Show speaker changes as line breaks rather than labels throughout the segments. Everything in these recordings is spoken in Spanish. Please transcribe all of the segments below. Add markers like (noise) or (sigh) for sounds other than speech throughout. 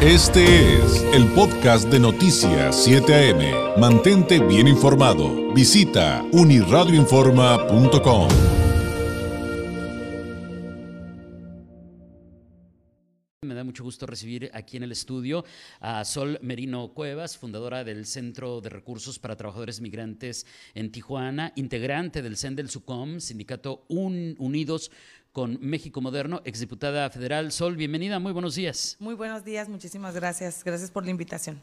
Este es el podcast de Noticias 7 AM. Mantente bien informado. Visita uniradioinforma.com.
Me da mucho gusto recibir aquí en el estudio a Sol Merino Cuevas, fundadora del Centro de Recursos para Trabajadores Migrantes en Tijuana, integrante del CEN del SUCOM, Sindicato Unidos con México Moderno, exdiputada federal. Sol, bienvenida, muy buenos días.
Muy buenos días, muchísimas gracias. Gracias por la invitación.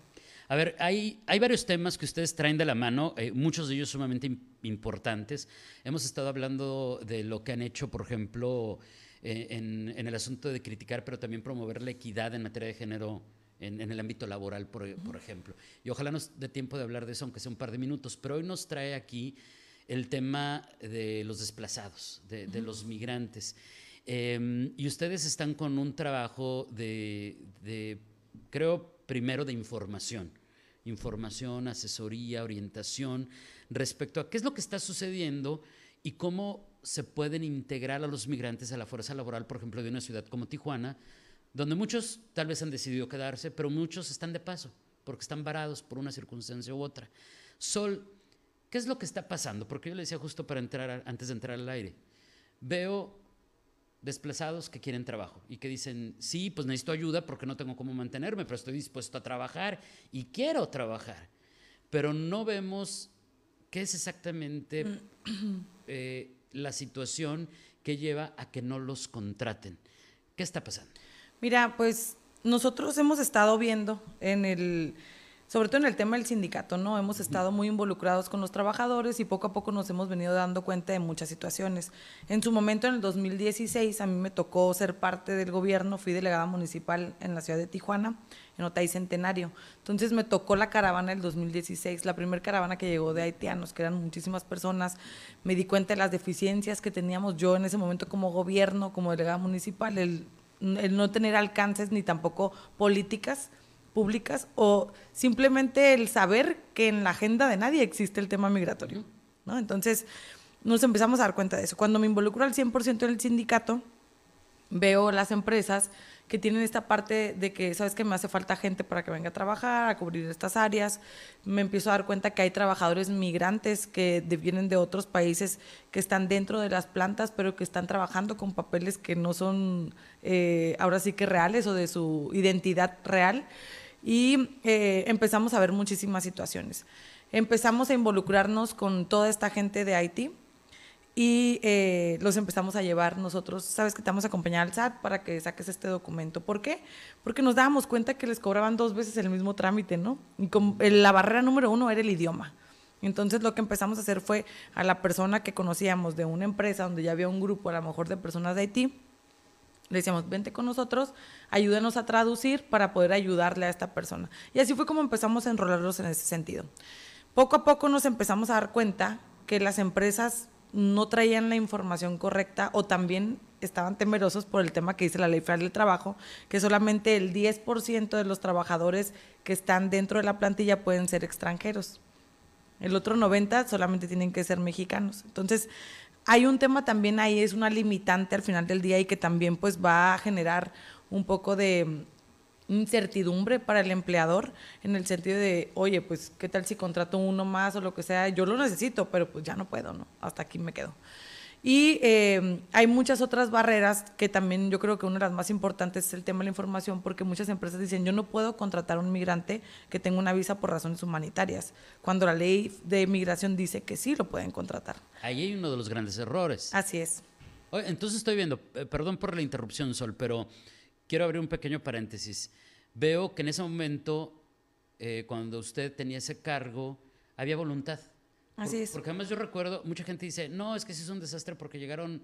A ver, hay, hay varios temas que ustedes traen de la mano, eh, muchos de ellos sumamente importantes. Hemos estado hablando de lo que han hecho, por ejemplo, eh, en, en, el asunto de criticar, pero también promover la equidad en materia de género en, en el ámbito laboral, por, por, ejemplo. Y ojalá nos dé tiempo de hablar de eso, aunque sea un par de minutos, pero hoy nos trae aquí el tema de los desplazados, de, de los migrantes. Eh, y ustedes están con un trabajo de, de, creo, primero de información. Información, asesoría, orientación respecto a qué es lo que está sucediendo y cómo se pueden integrar a los migrantes a la fuerza laboral, por ejemplo, de una ciudad como Tijuana, donde muchos tal vez han decidido quedarse, pero muchos están de paso, porque están varados por una circunstancia u otra. Sol, ¿Qué es lo que está pasando? Porque yo le decía justo para entrar, antes de entrar al aire, veo desplazados que quieren trabajo y que dicen, sí, pues necesito ayuda porque no tengo cómo mantenerme, pero estoy dispuesto a trabajar y quiero trabajar. Pero no vemos qué es exactamente (clears throat) eh, la situación que lleva a que no los contraten. ¿Qué está pasando?
Mira, pues nosotros hemos estado viendo en el sobre todo en el tema del sindicato, ¿no? Hemos estado muy involucrados con los trabajadores y poco a poco nos hemos venido dando cuenta de muchas situaciones. En su momento, en el 2016, a mí me tocó ser parte del gobierno, fui delegada municipal en la ciudad de Tijuana, en Otay Centenario. Entonces me tocó la caravana del 2016, la primera caravana que llegó de haitianos, que eran muchísimas personas. Me di cuenta de las deficiencias que teníamos yo en ese momento como gobierno, como delegada municipal, el, el no tener alcances ni tampoco políticas públicas o simplemente el saber que en la agenda de nadie existe el tema migratorio. ¿no? Entonces nos empezamos a dar cuenta de eso. Cuando me involucro al 100% en el sindicato, veo las empresas que tienen esta parte de que, sabes que me hace falta gente para que venga a trabajar, a cubrir estas áreas. Me empiezo a dar cuenta que hay trabajadores migrantes que vienen de otros países que están dentro de las plantas, pero que están trabajando con papeles que no son eh, ahora sí que reales o de su identidad real y eh, empezamos a ver muchísimas situaciones. Empezamos a involucrarnos con toda esta gente de Haití y eh, los empezamos a llevar nosotros, sabes que te vamos a acompañar al SAT para que saques este documento. ¿Por qué? Porque nos dábamos cuenta que les cobraban dos veces el mismo trámite, ¿no? Y con, la barrera número uno era el idioma. Entonces lo que empezamos a hacer fue a la persona que conocíamos de una empresa donde ya había un grupo a lo mejor de personas de Haití, le decíamos, vente con nosotros, ayúdenos a traducir para poder ayudarle a esta persona. Y así fue como empezamos a enrolarlos en ese sentido. Poco a poco nos empezamos a dar cuenta que las empresas no traían la información correcta o también estaban temerosos por el tema que dice la ley federal del trabajo, que solamente el 10% de los trabajadores que están dentro de la plantilla pueden ser extranjeros. El otro 90 solamente tienen que ser mexicanos. Entonces, hay un tema también ahí, es una limitante al final del día y que también pues va a generar un poco de incertidumbre para el empleador en el sentido de, oye, pues, ¿qué tal si contrato uno más o lo que sea? Yo lo necesito, pero pues ya no puedo, ¿no? Hasta aquí me quedo. Y eh, hay muchas otras barreras que también yo creo que una de las más importantes es el tema de la información, porque muchas empresas dicen, yo no puedo contratar a un migrante que tenga una visa por razones humanitarias, cuando la ley de migración dice que sí lo pueden contratar.
Ahí hay uno de los grandes errores.
Así es.
Entonces estoy viendo, eh, perdón por la interrupción, Sol, pero quiero abrir un pequeño paréntesis. Veo que en ese momento, eh, cuando usted tenía ese cargo, había voluntad
Así es.
Porque además yo recuerdo, mucha gente dice, no, es que sí es un desastre porque llegaron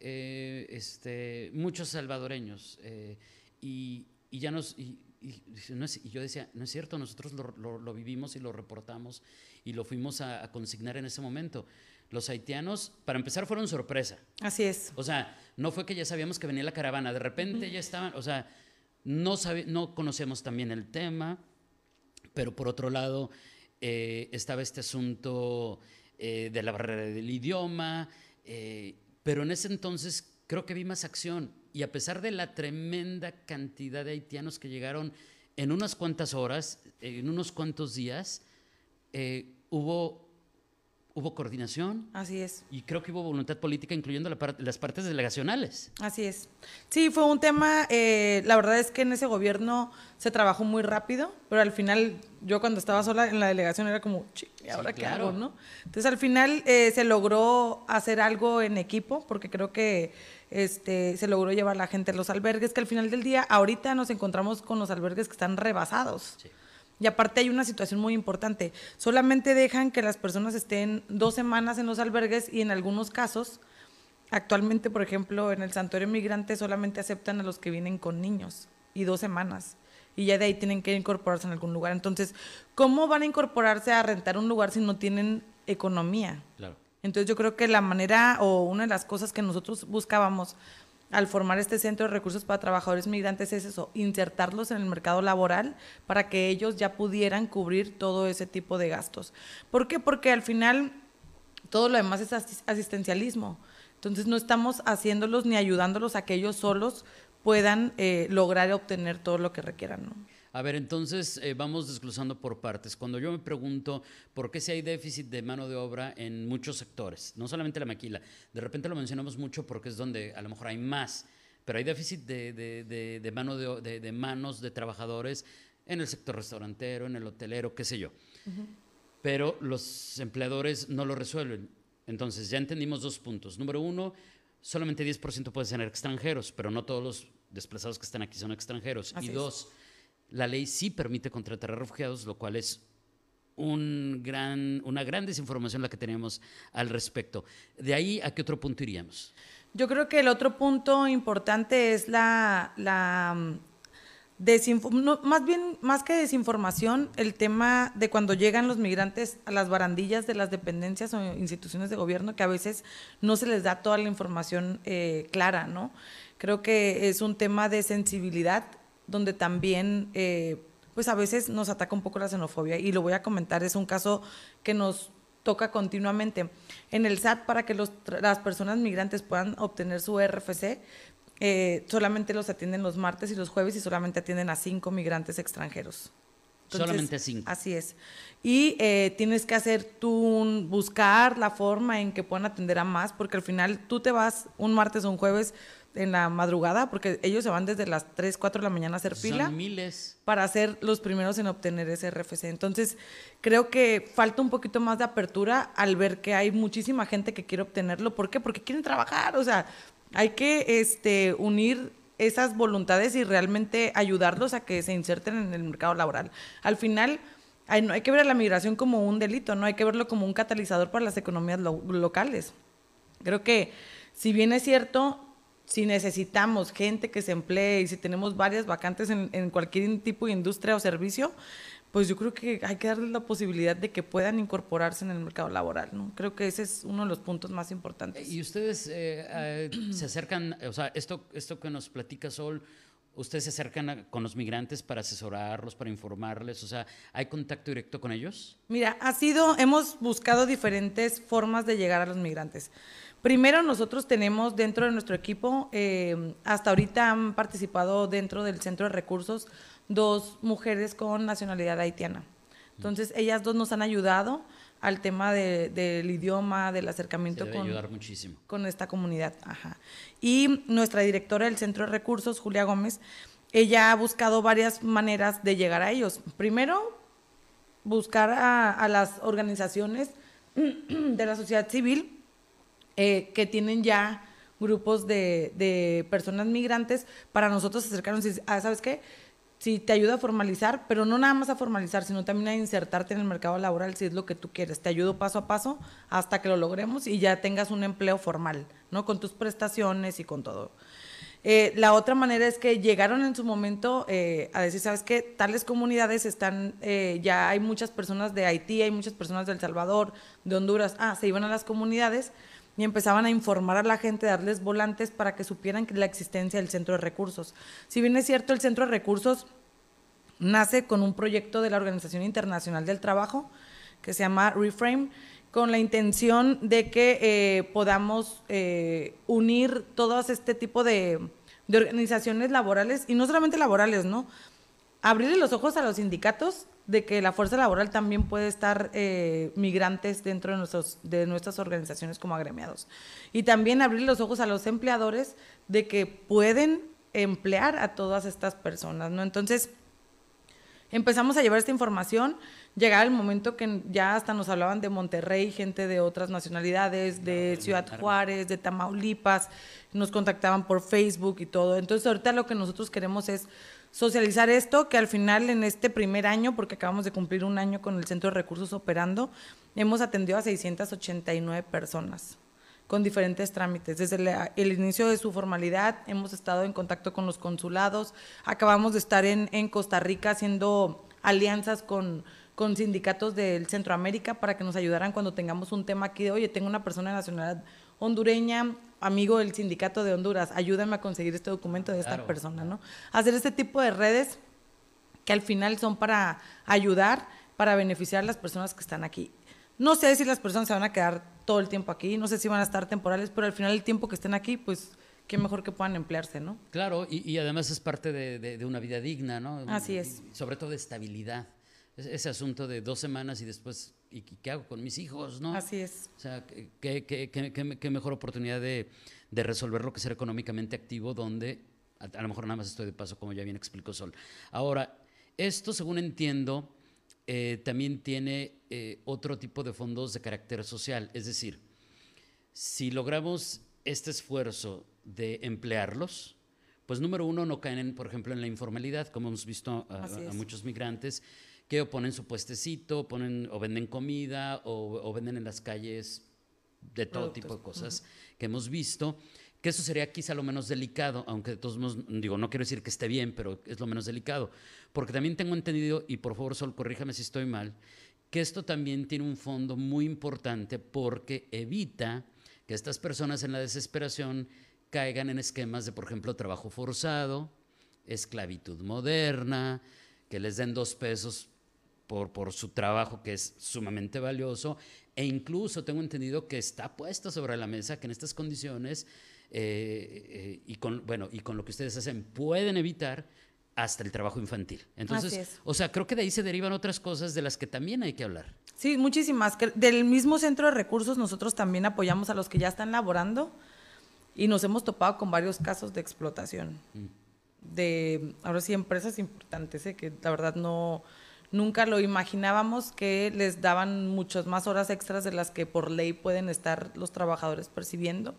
eh, este, muchos salvadoreños eh, y, y, ya nos... Y, y, no es, y, yo decía, no es cierto, nosotros lo, lo, lo, vivimos y lo reportamos y lo fuimos a, a, consignar en ese momento. Los haitianos, para empezar, fueron sorpresa.
Así es.
O sea, no fue que ya sabíamos que venía la caravana, de repente -huh. ya estaban, o sea, no, sabe, no conocemos también el tema, pero por otro lado, eh, estaba este asunto eh, de la barrera del idioma, eh, pero en ese entonces creo que vi más acción. Y a pesar de la tremenda cantidad de haitianos que llegaron en unas cuantas horas, en unos cuantos días, hubo hubo coordinación.
Así es.
Y creo que hubo voluntad política, incluyendo las partes delegacionales.
Así es. Sí, fue un tema, eh, la verdad es que en ese gobierno se trabajó muy rápido, pero al final yo cuando estaba sola en la delegación era como, ¿y ahora qué hago? ¿no? Entonces al final eh, se logró hacer algo en equipo, porque creo que este, se logró llevar la gente a los albergues, que al final del día, ahorita nos encontramos con los albergues que están rebasados. Sí. Y aparte hay una situación muy importante. Solamente dejan que las personas estén dos semanas en los albergues y en algunos casos, actualmente, por ejemplo, en el santuario migrante solamente aceptan a los que vienen con niños y dos semanas. Y ya de ahí tienen que incorporarse en algún lugar. Entonces, ¿cómo van a incorporarse a rentar un lugar si no tienen economía? Claro. Entonces yo creo que la manera o una de las cosas que nosotros buscábamos al formar este centro de recursos para trabajadores migrantes es eso, insertarlos en el mercado laboral para que ellos ya pudieran cubrir todo ese tipo de gastos. ¿Por qué? Porque al final todo lo demás es asistencialismo. Entonces no estamos haciéndolos ni ayudándolos a que ellos solos puedan eh, lograr obtener todo lo que requieran. ¿no?
A ver, entonces eh, vamos desglosando por partes. Cuando yo me pregunto por qué si hay déficit de mano de obra en muchos sectores, no solamente la maquila, de repente lo mencionamos mucho porque es donde a lo mejor hay más, pero hay déficit de, de, mano de, manos de trabajadores en el sector restaurantero, en el hotelero, qué sé yo. Pero los empleadores no lo resuelven. Entonces, ya entendimos dos puntos. Número uno, solamente 10% pueden ser extranjeros, pero no todos los desplazados que están aquí son extranjeros. y dos, la ley sí permite contratar a refugiados, lo cual es un gran, una gran desinformación la que tenemos al respecto. De ahí, ¿a qué otro punto iríamos?
Yo creo que el otro punto importante es la, la mm, más bien, más que desinformación, el tema de cuando llegan los migrantes a las barandillas de las dependencias o instituciones de gobierno, que a veces no se les da toda la información eh, clara, ¿no? Creo que es un tema de sensibilidad donde también, eh, pues a veces nos ataca un poco la xenofobia y lo voy a comentar, es un caso que nos toca continuamente. En el SAT, para que las personas migrantes puedan obtener su RFC, eh, solamente los atienden los martes y los jueves y solamente atienden a cinco migrantes extranjeros.
solamente cinco.
Así es. Y eh, tienes que hacer tú buscar la forma en que puedan atender a más, porque al final tú te vas un martes o un jueves en la madrugada, porque ellos se van desde las 3, 4 de la mañana a hacer fila.
miles.
Para ser los primeros en obtener ese RFC. Entonces, creo que falta un poquito más de apertura al ver que hay muchísima gente que quiere obtenerlo. ¿Por qué? Porque quieren trabajar. O sea, hay que este, unir esas voluntades y realmente ayudarlos a que se inserten en el mercado laboral. Al final, hay, no hay que ver a la migración como un delito, no hay que verlo como un catalizador para las economías locales. Creo que, si bien es cierto, si necesitamos gente que se emplee y si tenemos varias vacantes en, cualquier tipo de industria o servicio, pues yo creo que hay que darles la posibilidad de que puedan incorporarse en el mercado laboral, ¿no? Creo que ese es uno de los puntos más importantes.
Y ustedes eh, eh, se acercan, o sea, esto, esto que nos platica Sol, ustedes se acercan con los migrantes para asesorarlos, para informarles, o sea, ¿hay contacto directo con ellos?
Mira, ha sido, hemos buscado diferentes formas de llegar a los migrantes. Primero, nosotros tenemos dentro de nuestro equipo, eh, hasta ahorita han participado dentro del centro de recursos dos mujeres con nacionalidad haitiana. Entonces, ellas dos nos han ayudado al tema del idioma, del acercamiento
con, ayudar muchísimo.
con esta comunidad. Ajá. Y nuestra directora del centro de recursos, Julia Gómez, ella ha buscado varias maneras de llegar a ellos. Primero, buscar a, a las organizaciones (clears throat) de la sociedad civil eh, que tienen ya grupos de, personas migrantes para nosotros acercarnos y decir, ah, ¿sabes qué? Si te ayuda a formalizar, pero no nada más a formalizar, sino también a insertarte en el mercado laboral si es lo que tú quieres. Te ayudo paso a paso hasta que lo logremos y ya tengas un empleo formal, ¿no? Con tus prestaciones y con todo. Eh, la otra manera es que llegaron en su momento eh, a decir, ¿sabes qué? Tales comunidades están, ya hay muchas personas de Haití, hay muchas personas de El Salvador, de Honduras, ah, se iban a las comunidades y empezaban a informar a la gente, darles volantes para que supieran la existencia del centro de recursos. Si bien es cierto, el centro de recursos nace con un proyecto de la Organización Internacional del Trabajo que se llama Reframe, con la intención de que eh, podamos eh, unir todos este tipo de organizaciones laborales, y no solamente laborales, ¿no? Abrirle los ojos a los sindicatos de que la fuerza laboral también puede estar eh, migrantes dentro de, nuestros, de nuestras organizaciones como agremiados. Y también abrir los ojos a los empleadores de que pueden emplear a todas estas personas, ¿no? Entonces, empezamos a llevar esta información, llegaba el momento que ya hasta nos hablaban de Monterrey, gente de otras nacionalidades, de Ciudad Juárez, de Tamaulipas, nos contactaban por Facebook y todo. Entonces, ahorita lo que nosotros queremos es socializar esto, que al final en este primer año, porque acabamos de cumplir un año con el Centro de Recursos operando, hemos atendido a 689 personas con diferentes trámites. Desde el inicio de su formalidad hemos estado en contacto con los consulados, acabamos de estar en, en Costa Rica haciendo alianzas con, con sindicatos del Centroamérica para que nos ayudaran cuando tengamos un tema aquí de, oye, tengo una persona de nacionalidad hondureña, amigo del sindicato de Honduras, ayúdame a conseguir este documento de esta persona, ¿no? Hacer este tipo de redes que al final son para ayudar, para beneficiar a las personas que están aquí. No sé si las personas se van a quedar todo el tiempo aquí, no sé si van a estar temporales, pero al final el tiempo que estén aquí, pues qué mejor que puedan emplearse, ¿no?
Claro, y, además es parte de, una vida digna, ¿no?
Así es.
sobre todo de estabilidad. Ese asunto de dos semanas y después ¿y qué hago con mis hijos? ¿no?
Así es.
O sea, qué, qué, qué, qué mejor oportunidad de, de, resolverlo que ser económicamente activo, donde a, lo mejor nada más estoy de paso, como ya bien explicó Sol. Ahora, esto, según entiendo, eh, también tiene eh, otro tipo de fondos de carácter social. Es decir, si logramos este esfuerzo de emplearlos, pues número uno, no caen, por ejemplo, en la informalidad, como hemos visto a, a muchos migrantes que o ponen su puestecito, ponen o venden comida o, venden en las calles de todo tipo de cosas que hemos visto, que eso sería quizá lo menos delicado, aunque de todos modos, digo, no quiero decir que esté bien, pero es lo menos delicado, porque también tengo entendido, y por favor Sol, corríjame si estoy mal, que esto también tiene un fondo muy importante porque evita que estas personas en la desesperación caigan en esquemas de, por ejemplo, trabajo forzado, esclavitud moderna, que les den dos pesos por, su trabajo que es sumamente valioso e incluso tengo entendido que está puesto sobre la mesa que en estas condiciones eh, eh, y, con, bueno, y con lo que ustedes hacen pueden evitar hasta el trabajo infantil. Entonces, o sea, creo que de ahí se derivan otras cosas de las que también hay que hablar.
Sí, muchísimas. Del mismo centro de recursos nosotros también apoyamos a los que ya están laborando y nos hemos topado con varios casos de explotación. Mm. De, ahora sí, empresas importantes, ¿eh? que la verdad no, Nunca lo imaginábamos que les daban muchas más horas extras de las que por ley pueden estar los trabajadores percibiendo.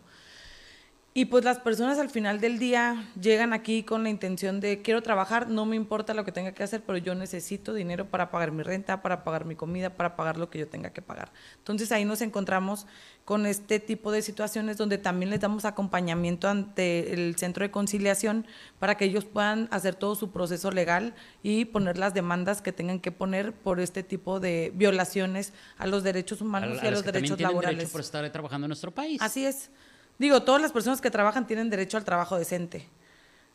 Y pues las personas al final del día llegan aquí con la intención de quiero trabajar, no me importa lo que tenga que hacer, pero yo necesito dinero para pagar mi renta, para pagar mi comida, para pagar lo que yo tenga que pagar. Entonces ahí nos encontramos con este tipo de situaciones donde también les damos acompañamiento ante el centro de conciliación para que ellos puedan hacer todo su proceso legal y poner las demandas que tengan que poner por este tipo de violaciones a los derechos humanos y a los derechos laborales. Derecho
por estar trabajando en nuestro país.
Así es. Digo, todas las personas que trabajan tienen derecho al trabajo decente.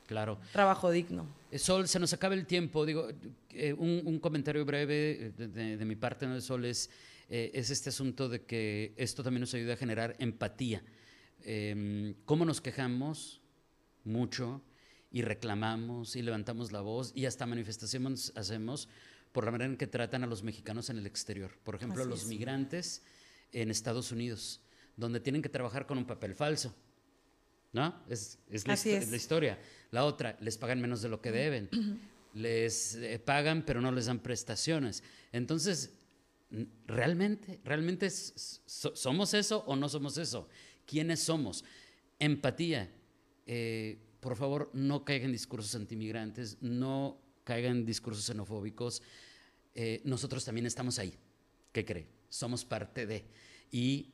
Claro.
Trabajo digno.
Eh, Sol, se nos acaba el tiempo. Digo, eh, un, comentario breve de, mi parte, ¿no? Sol, es, eh, es este asunto de que esto también nos ayuda a generar empatía. Em, ¿Cómo nos quejamos? Mucho. Y reclamamos y levantamos la voz y hasta manifestaciones hacemos por la manera en que tratan a los mexicanos en el exterior. Por ejemplo, los migrantes en Estados Unidos donde tienen que trabajar con un papel falso. ¿No? Es, la, historia. La otra, les pagan menos de lo que deben. Les eh, pagan, pero no les dan prestaciones. Entonces, ¿realmente, realmente somos eso o no somos eso? ¿Quiénes somos? Empatía. Eh, por favor, no caigan en discursos antimigrantes, no caigan en discursos xenofóbicos. Eh, nosotros también estamos ahí. ¿Qué cree? Somos parte de. Y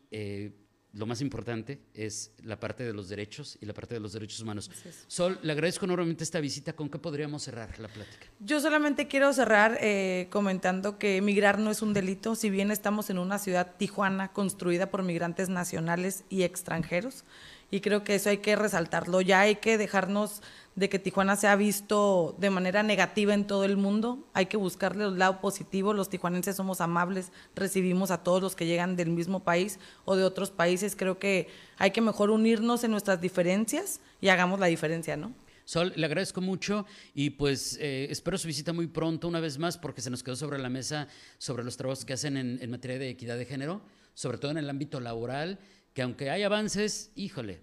lo más importante es la parte de los derechos y la parte de los derechos humanos. Sol, le agradezco enormemente esta visita. ¿Con qué podríamos cerrar la plática?
Yo solamente quiero cerrar eh, comentando que emigrar no es un delito, si bien estamos en una ciudad Tijuana construida por migrantes nacionales y extranjeros y creo que eso hay que resaltarlo. Ya hay que dejarnos de que Tijuana se ha visto de manera negativa en todo el mundo. Hay que buscarle el lado positivo. Los tijuanenses somos amables, recibimos a todos los que llegan del mismo país o de otros países. Creo que hay que mejor unirnos en nuestras diferencias y hagamos la diferencia, ¿no?
Sol, le agradezco mucho y pues eh, espero su visita muy pronto una vez más porque se nos quedó sobre la mesa sobre los trabajos que hacen en, en materia de equidad de género, sobre todo en el ámbito laboral, que aunque hay avances, híjole,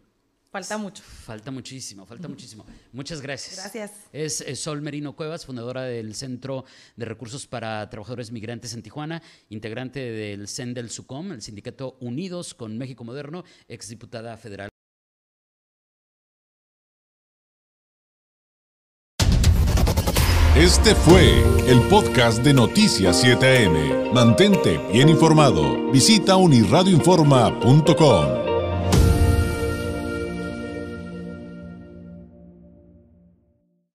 Falta mucho.
Falta muchísimo, falta muchísimo. Muchas gracias.
Gracias.
Es, es Sol Merino Cuevas, fundadora del Centro de Recursos para Trabajadores Migrantes en Tijuana, integrante del CEN del SUCOM, el Sindicato Unidos con México Moderno, exdiputada federal.
Este fue el podcast de Noticias 7am. Mantente bien informado. Visita unirradioinforma.com.